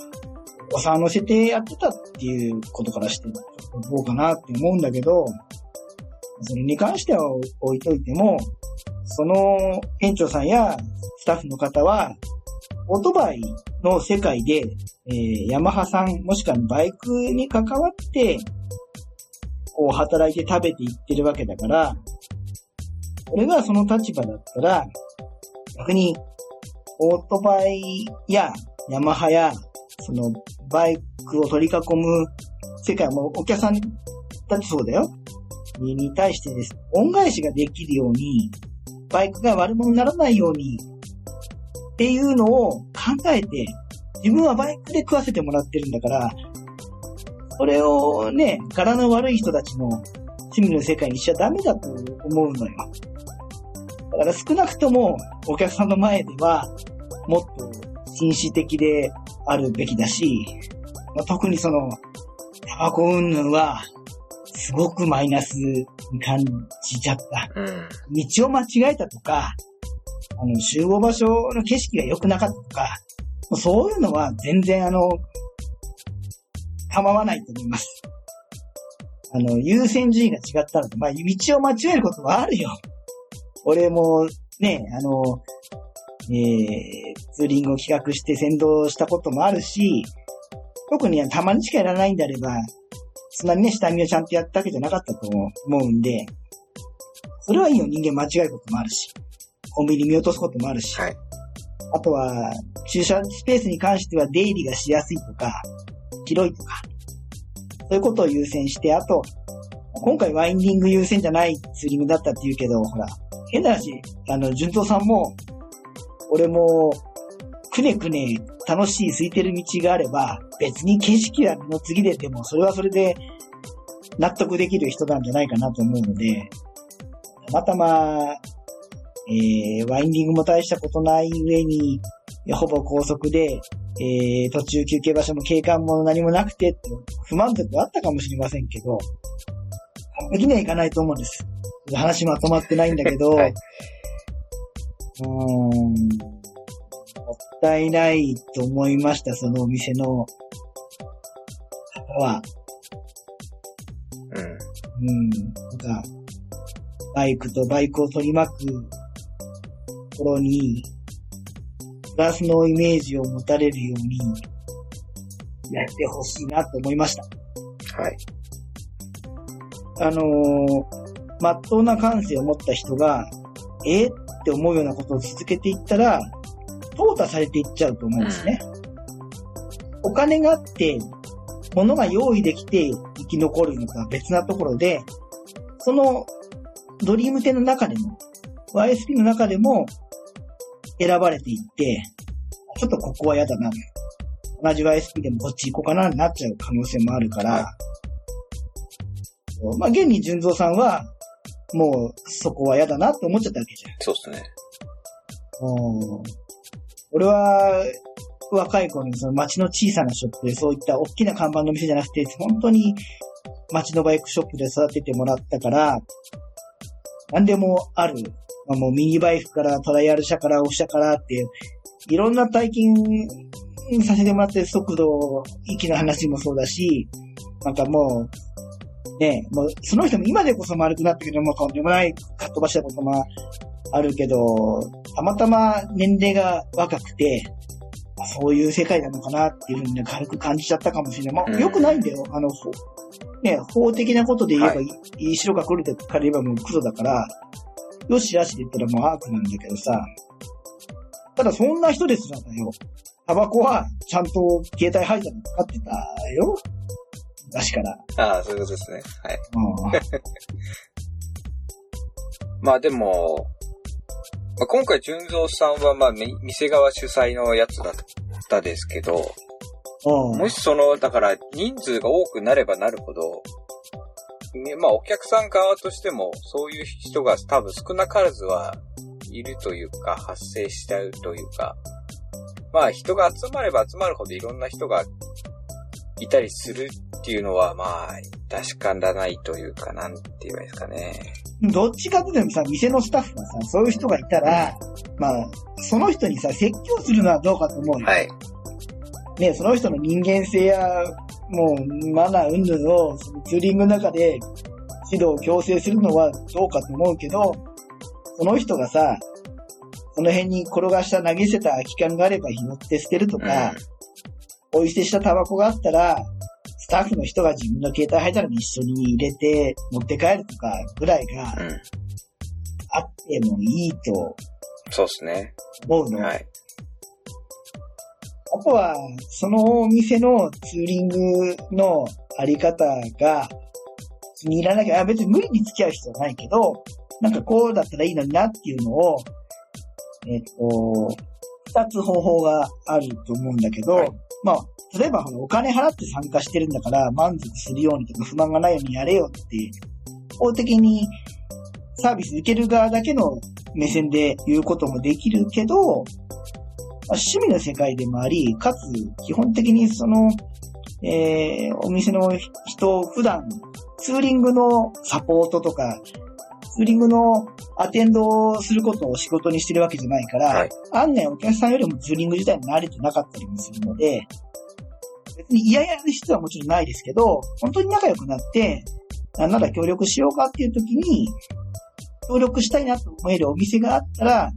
お子さん乗せてやってたっていうことからして、どうかなって思うんだけど、それに関しては置いといても、その店長さんやスタッフの方は、オートバイの世界で、えーヤマハさん、もしくはバイクに関わって、こう働いて食べていってるわけだから、俺がその立場だったら、逆に、オートバイやヤマハや、そのバイクを取り囲む世界もお客さんだってそうだよ。にに対してです。恩返しができるように、バイクが悪者にならないように、っていうのを考えて、自分はバイクで食わせてもらってるんだから、それをね、柄の悪い人たちの趣味の世界にしちゃダメだと思うのよ。だから少なくともお客さんの前では、もっと紳士的であるべきだし、まあ、特にその、タバコ云々は、すごくマイナスに感じちゃった。うん。道を間違えたとか、あの、集合場所の景色が良くなかったとか、そういうのは全然あの、構わないと思います。あの、優先順位が違ったので、まあ、道を間違えることはあるよ。俺も、ね、あの、えー、ツーリングを企画して先導したこともあるし、特にたまにしかやらないんであれば、そんなにね、下見をちゃんとやったわけじゃなかったと思うんで、それはいいよ、人間間違えることもあるし。コンビニ見落とすこともあるし。はい。あとは、駐車スペースに関しては出入りがしやすいとか、広いとか、そういうことを優先して、あと、今回ワインディング優先じゃないツーリングだったって言うけど、ほら、変な話、あの、順当さんも、俺も、くねくね楽しい空いてる道があれば、別に景色はの次ででも、それはそれで納得できる人なんじゃないかなと思うので、たまたま、えー、ワインディングも大したことない上に、ほぼ高速で、えー、途中休憩場所も景観も何もなくて不満足はあったかもしれませんけど、完璧にはいかないと思うんです。話まとまってないんだけど、はいうーん、もったいないと思いました、そのお店の方は。うん。うん、なんか、バイクとバイクを取り巻くところに、プラスのイメージを持たれるように、やってほしいなと思いました。はい。あのー、まっとうな感性を持った人が、えー？って思うようなことを続けていったら、淘汰されていっちゃうと思うんですね。お金があって、物が用意できて生き残るのかは別なところで、そのドリーム店の中でも、YSP の中でも選ばれていって、ちょっとここは嫌だな。同じ YSP でもこっち行こうかなになっちゃう可能性もあるから、まあ、現に純三さんは、もうそこは嫌だなって思っちゃったわけじゃん。そうですね。うん俺は、若い頃にその街の小さなショップでそういった大きな看板の店じゃなくて、本当に街のバイクショップで育ててもらったから、何でもある。まあ、もうミニバイクからトライアル車からオフ車からっていう、いろんな体験させてもらって速度、息の話もそうだし、なんかもう、ね、もうその人も今でこそ丸くなったけども、とんでもないかっ飛ばしたこともあるけど、たまたま年齢が若くて、あそういう世界なのかなっていうふうにね、軽く感じちゃったかもしれない。まあ、うん良くないんだよ。あの、ほね、法的なことで言えば、、はい白が来るでから言えばもうクソだから、よしあしで言ったらもうアークなんだけどさ、ただそんな人ですらだよ。タバコはちゃんと携帯配達使ってたよ。昔から。ああ、そういうことですね。はい。うん まあでも、まあ、今回、純三さんは、まあ、み店側主催のやつだったですけど、うんもしその、だから、人数が多くなればなるほど、ねまあ、お客さん側としても、そういう人が多分少なからずはいるというか、発生しちゃうというか、まあ、人が集まれば集まるほどいろんな人がいたりするっていうのは、まあ、確からないというか、なんて言えばいいですかね。どっちかというとさ、店のスタッフがさ、そういう人がいたら、まあ、その人にさ、説教するのはどうかと思うよ。はい。ね、その人の人間性や、もう、マナー云々を、ツーリングの中で、指導を強制するのはどうかと思うけど、その人がさ、その辺に転がした投げ捨てた空き缶があれば拾って捨てるとか、ポイ捨てしたタバコがあったら、スタッフの人が自分の携帯入ったら一緒に入れて持って帰るとかぐらいがうん。うん。あってもいいとそうですね。思うの。はい。あとは、そのお店のツーリングのあり方が気に入らなきゃ、あ別に無理に付き合う必要はないけど、なんかこうだったらいいのになっていうのを、えっと、二つ方法があると思うんだけど、はい。まあ、例えばお金払って参加してるんだから満足するようにとか不満がないようにやれよって、法的にサービス受ける側だけの目線で言うこともできるけど、まあ趣味の世界でもあり、かつ基本的にその、えー、お店の人、普段ツーリングのサポートとか、ツーリングのアテンドをすることを仕事にしてるわけじゃないから、はい。案外お客さんよりもツーリング自体に慣れてなかったりもするので、別に嫌々な必要はもちろんないですけど、本当に仲良くなって、なんなら協力しようかっていう時に、協力したいなと思えるお店があったら、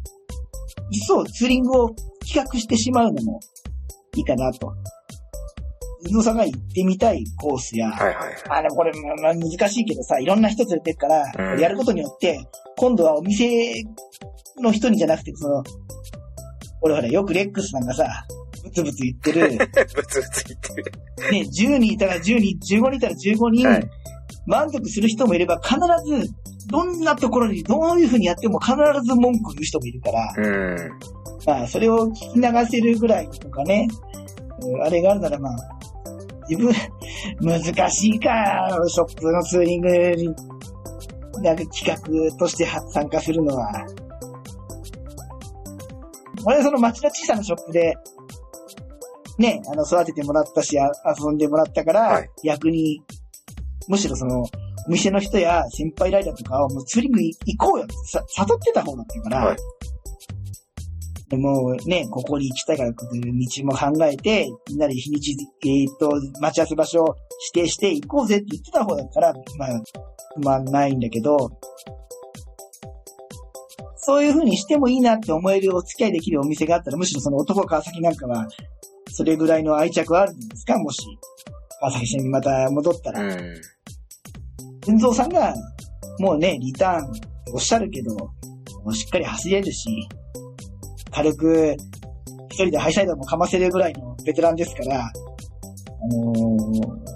いっそツーリングを企画してしまうのもいいかなと。伊藤さんが行ってみたいコースや、はいはい。あ、でもこれ、まあ、難しいけどさ、いろんな人連れてくから、やることによって、今度はお店の人にじゃなくて、その、俺ほら、よくレックスさんがさ、ブツブツ言ってる、ブツブツ言ってる。ね、10人いたら10人、15人いたら15人、はい満足する人もいれば、必ず、どんなところにどういう風にやっても必ず文句を言う人もいるから、うん。まあ、それを聞き流せるぐらいとかね、うんあれがあるならまあ、自分、難しいか、ショップのツーリングに、なんか企画としては参加するのは。俺その町の小さなショップで、ね、あの、育ててもらったし、あ遊んでもらったから、はい逆に、むしろその、お店の人や先輩ライダーとかはもうツーリング行こうよってさ誘ってた方だったから、はいでもね、ここに行きたいから、道も考えて、みんなで日にち、えっ、と、待ち合わせ場所を指定して行こうぜって言ってた方だから、まあ、不満ないんだけど、そういう風にしてもいいなって思えるお付き合いできるお店があったら、むしろその男川崎なんかは、それぐらいの愛着はあるんですか？もし、川崎線にまた戻ったら。うん。運蔵さんが、もうね、リターンおっしゃるけど、しっかり走れるし、軽く、一人でハイサイドもかませるぐらいのベテランですから、あのー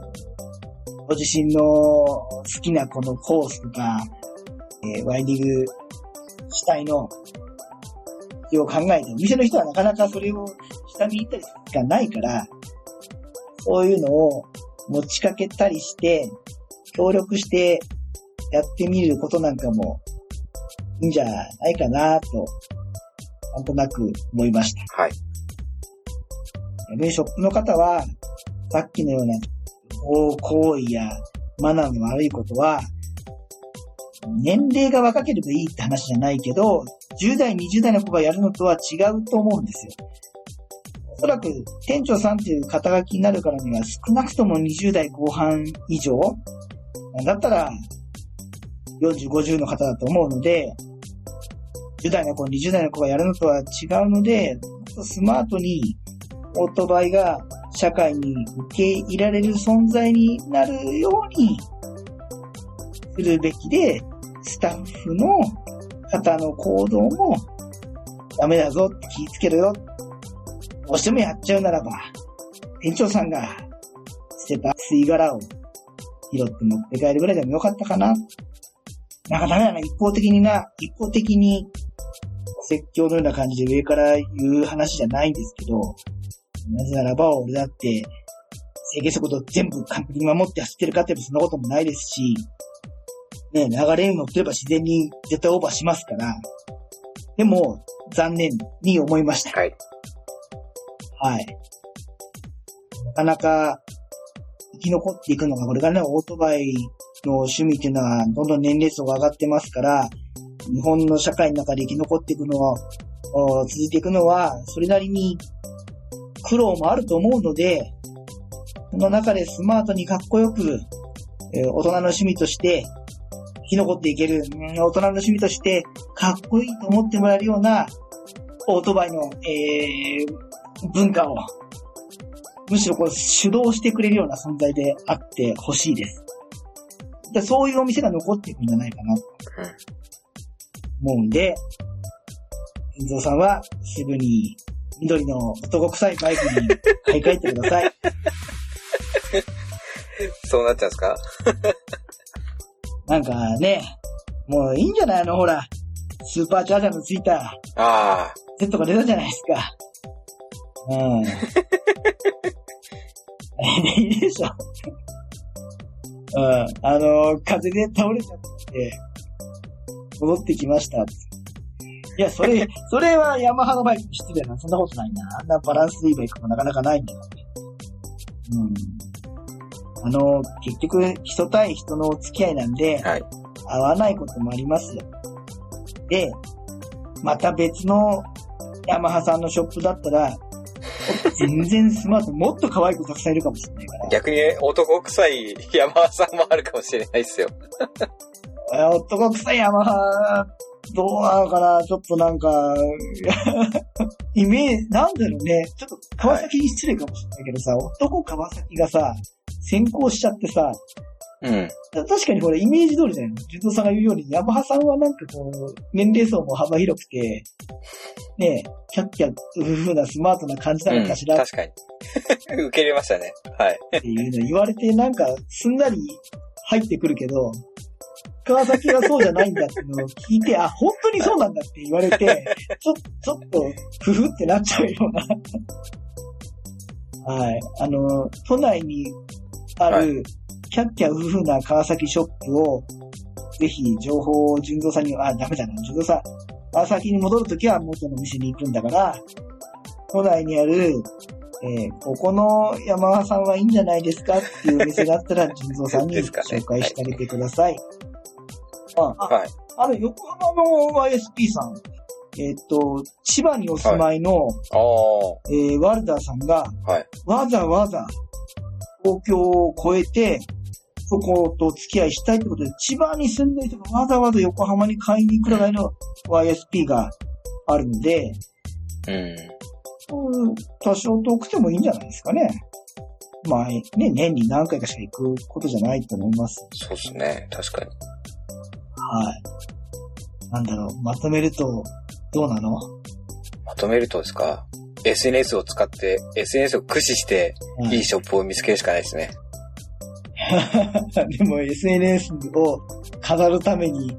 ご自身の好きなこのコースとか、えーワインディング主体の、を考えて、店の人はなかなかそれを下に行ったりするがないから、こういうのを持ちかけたりして、協力してやってみることなんかもいいんじゃないかなと、なんとなく思いました。はい。逆にショップの方は、さっきのような行行為やマナーの悪いことは、年齢が若ければいいって話じゃないけど、10代、20代の子がやるのとは違うと思うんですよ。おそらく店長さんっていう肩書きになるからには少なくとも20代後半以上だったら40、50の方だと思うので、10代の子、20代の子がやるのとは違うので、スマートにオートバイが社会に受け入れられる存在になるようにするべきで、スタッフの方の行動もダメだぞって気ぃつけろよ。どうしてもやっちゃうならば、店長さんが捨てた吸い殻を拾って持って帰るぐらいでもよかったかな。なんかダメだな、一方的にな、一方的に説教のような感じで上から言う話じゃないんですけど、なぜならば俺だって制限速度全部完璧に守って走ってるかって言えばそんなこともないですし、ね、流れに乗ってれば自然に絶対オーバーしますから、でも残念に思いました。はい。はい。なかなか生き残っていくのが、これからね、オートバイの趣味っていうのは、どんどん年齢層が上がってますから、日本の社会の中で生き残っていくのは、続いていくのは、それなりに苦労もあると思うので、その中でスマートにかっこよく、えー大人の趣味として生き残っていける、大人の趣味としてかっこいいと思ってもらえるようなオートバイの、えー文化を、むしろこう主導してくれるような存在であってほしいです。でそういうお店が残っていくんじゃないかなと思うんで、遠蔵さんはすぐに緑の男臭いバイクに買い替えてください。そうなっちゃうんですか？なんかね、もういいんじゃないの？ほら、スーパーチャージャーのついたああ。Z が出たじゃないですか。うん。いいでしょ。うん。あの、風で倒れちゃって、戻ってきました。いや、それ、それはヤマハのバイクに失礼な。そんなことないな。あんなバランスいいバイクもなかなかないんだからね。うん。あの、結局、人対人のお付き合いなんで、はい。合わないこともありますよ。で、また別のヤマハさんのショップだったら、全然スマート、もっと可愛い子たくさんいるかもしれないから。逆に男臭い山田さんもあるかもしれないですよ。え男臭いヤマハ、どうなのかなちょっとなんか、イメージ、なんだろうね。ちょっと川崎に失礼かもしれないけどさ、男川崎がさ、先行しちゃってさ、うん。確かにこれイメージ通りだよね。ジュさんが言うように、ヤマハさんはなんかこう、年齢層も幅広くて、ねえ、キャッキャウフフなスマートな感じなうん、のかしらっ確かに。受け入れましたね。はい。ていうの言われて、なんかすんなり入ってくるけど、川崎はそうじゃないんだっていうのを聞いて、あ、本当にそうなんだって言われて、ちょ、ちょっと、ふふってなっちゃうような。はい。あの、都内にあはる、キャッキャウフフな川崎ショップを、ぜひ情報を純蔵さんに、あ、ダメだな、純蔵さん、川崎に戻るときは元の店に行くんだから、都内にある、えーここの山田さんはいいんじゃないですか？っていうお店があったら、純蔵さんに紹介してあげてください。あ、あはい。あの、横浜の YSP さん、えっ、と、千葉にお住まいの、ああ。えーワルダーさんが、はい。わざわざ東京を越えて、そこと付き合いしたいってことで、千葉に住んでる人がわざわざ横浜に買いに来るぐらいの YSP があるんで、うん。うん多少遠くてもいいんじゃないですかね。まあ、ね、年に何回かしか行くことじゃないと思います。そうですね。確かに。はい。なんだろう、まとめると、どうなの、まとめるとですか？?SNS を使って、SNS を駆使して、うんいいショップを見つけるしかないですね。でも SNS を飾るために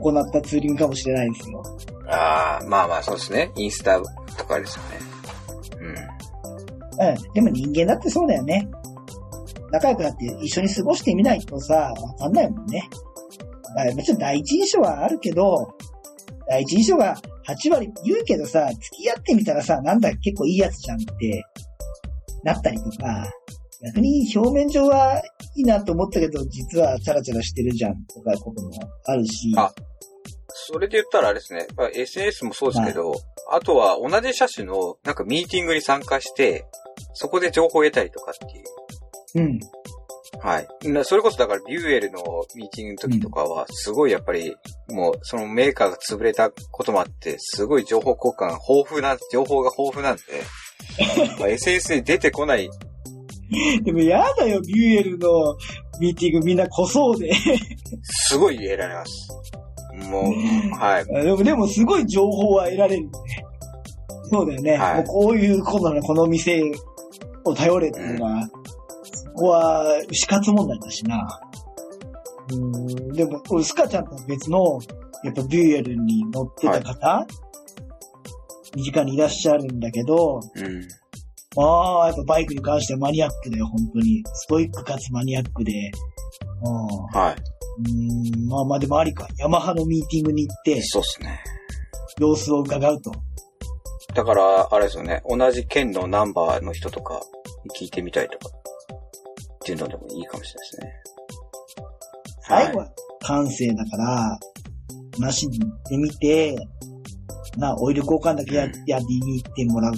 行ったツーリングかもしれないですよ。ああ、まあまあそうですね。インスタとかですよね。うん。でも人間だってそうだよね。仲良くなって一緒に過ごしてみないとさ、わかんないもんね。あもちろん第一印象はあるけど、第一印象が8割言うけどさ、付き合ってみたらさ、なんだ結構いいやつじゃんって、なったりとか、逆に表面上はいいなと思ったけど、実はチャラチャラしてるじゃんとかこともあるし、あそれで言ったらあれですね。まあ、SNS もそうですけど、あとは同じ車種のなんかミーティングに参加して、そこで情報を得たりとかっていう。うん。はい。なそれこそだからビューエルのミーティングの時とかは、すごいやっぱり、もうそのメーカーが潰れたこともあって、すごい情報交換が豊富な、情報が豊富なんで、まあ SNS に出てこない、でもやだよ、ビューエルのミーティングみんな濃そうで。すごい得られます。もう、はい。でも、でもすごい情報は得られる。そうだよね。はいもうこういうことなの、この店を頼れっていうのは、そこは死活問題だしな。うん、でも、俺スカちゃんとは別の、やっぱビューエルに乗ってた方、身近にいらっしゃるんだけど、うん。ああ、やっぱバイクに関してはマニアックだよ、本当に。ストイックかつマニアックで。うんはい。うーん、まあまあでもありか。ヤマハのミーティングに行って、そうっすね。様子を伺うと。だから、あれですよね。同じ県のナンバーの人とかに聞いてみたいとか、っていうのでもいいかもしれないですね。最後は感性だから、話に行ってみて、な、オイル交換だけや,、うんやりに行ってもらう。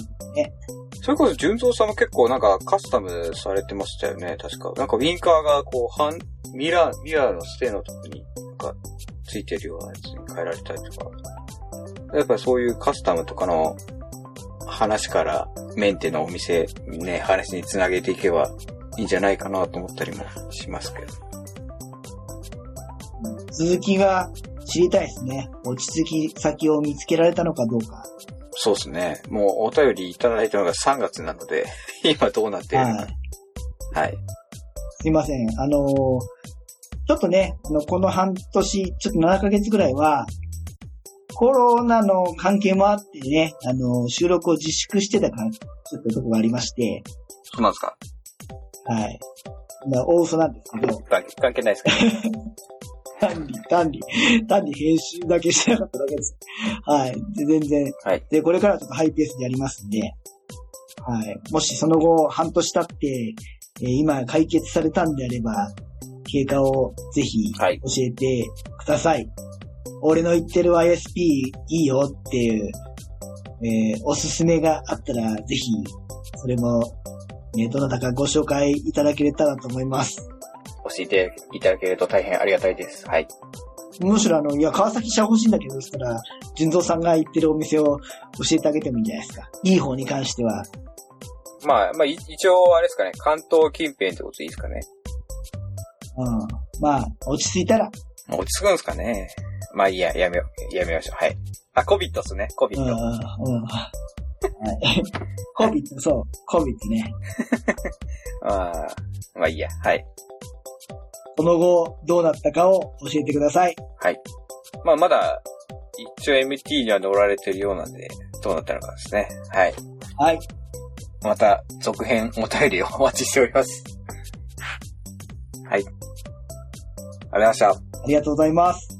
それこそ、純蔵さんも結構なんかカスタムされてましたよね、確か。なんかウィンカーがこう、半、ミラー、ミラーのステのとこに、なんか、ついてるようなやつに変えられたりとか。やっぱりそういうカスタムとかの話からメンテのお店にね、話につなげていけばいいんじゃないかなと思ったりもしますけど。続きが知りたいですね。落ち着き先を見つけられたのかどうか。そうですね。もうお便りいただいたのが3月なので、今どうなっているのはいか。。はい。すいません。あのーちょっとね、あの、この半年、ちょっと7ヶ月ぐらいは、コロナの関係もあってね、あのー収録を自粛してたから、ちょっととこがありまして、そうなんですかはい。まあ、大嘘なんですけど、関係ないですか？単に、単に、単に編集だけしてなかっただけです。はい。で全然。はい。で、これからちょっとハイペースでやりますんで、はい。もしその後、半年経って、えー今解決されたんであれば、経過をぜひ教はいえてください。俺の言ってる ISP いいよっていう、えーおすすめがあったら、ぜひ、それも、えーどなたかご紹介いただけれたらと思います。教えていただけると大変ありがたいです。はい。むしろあの、いや、川崎車欲しいんだけど、そしたら、純蔵さんが行ってるお店を教えてあげてもいいんじゃないですか。いい方に関しては。まあ、まあ、い一応、あれですかね、関東近辺ってことでいいですかね。うん。まあ、落ち着いたら、落ち着くんですかね。まあいいや、やめよう、やめましょう。はい。あ、コビットっすね、コビッうん、ト。うん。はい。コビット、そう、コビットね。ああ、まあいいや、はい。その後、どうなったかを教えてください。はい。まあまだ、一応 MT には乗られてるようなんで、どうなったのかですね。はい。はい。また、続編お便りをお待ちしております。はい。ありがとうございました。ありがとうございます。